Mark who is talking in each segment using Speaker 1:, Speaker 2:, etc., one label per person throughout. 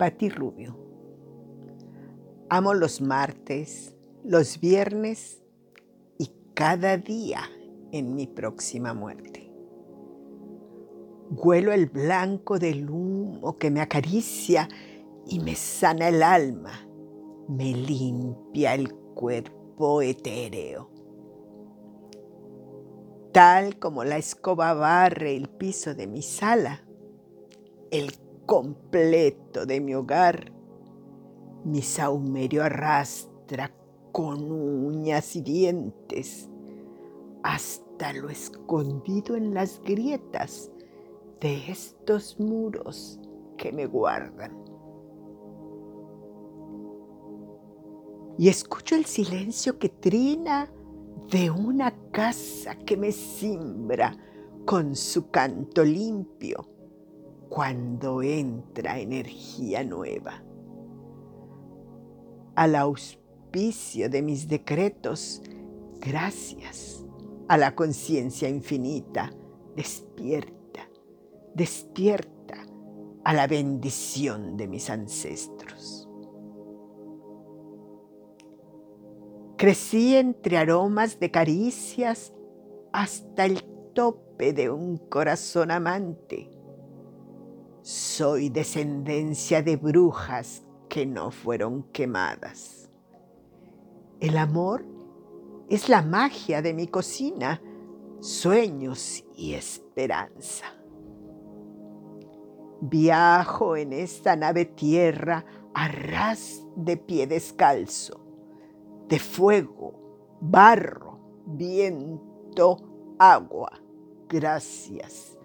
Speaker 1: Pati Rubio. Amo los martes, los viernes y cada día en mi próxima muerte. Huelo el blanco del humo que me acaricia y me sana el alma, me limpia el cuerpo etéreo. Tal como la escoba barre el piso de mi sala, el completo de mi hogar, mi saumerio arrastra con uñas y dientes hasta lo escondido en las grietas de estos muros que me guardan. Y escucho el silencio que trina de una casa que me simbra con su canto limpio cuando entra energía nueva. Al auspicio de mis decretos, gracias a la conciencia infinita, despierta, despierta a la bendición de mis ancestros. Crecí entre aromas de caricias hasta el tope de un corazón amante. Soy descendencia de brujas que no fueron quemadas. El amor es la magia de mi cocina, sueños y esperanza. Viajo en esta nave tierra a ras de pie descalzo, de fuego, barro, viento, agua. Gracias,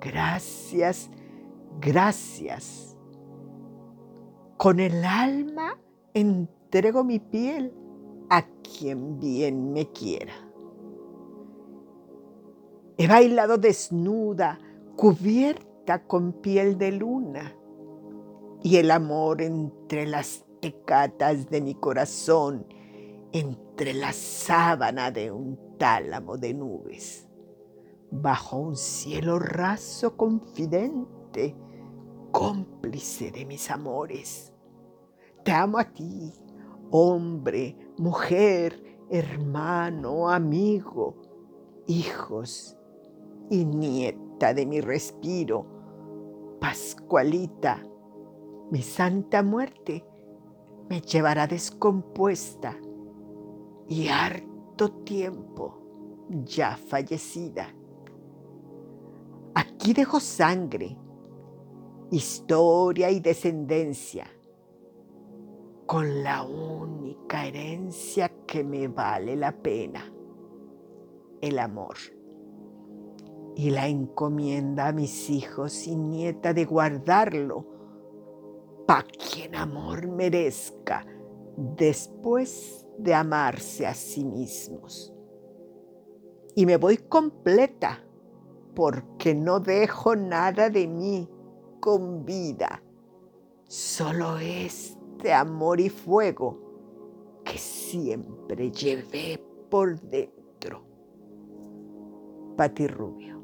Speaker 1: gracias, gracias. Con el alma entrego mi piel a quien bien me quiera. He bailado desnuda, cubierta con piel de luna, y el amor entre las tecatas de mi corazón, entre la sábana de un tálamo de nubes, bajo un cielo raso confidente, cómplice de mis amores. Te amo a ti, hombre, mujer, hermano, amigo, hijos y nieta de mi respiro, Pascualita, mi santa muerte me llevará descompuesta y harto tiempo ya fallecida. Aquí dejo sangre, historia y descendencia con la única herencia que me vale la pena, el amor. Y la encomienda a mis hijos y nieta de guardarlo pa' quien amor merezca después de amarse a sí mismos. Y me voy completa porque no dejo nada de mí con vida. Solo es de amor y fuego que siempre llevé por dentro. Pati Rubio.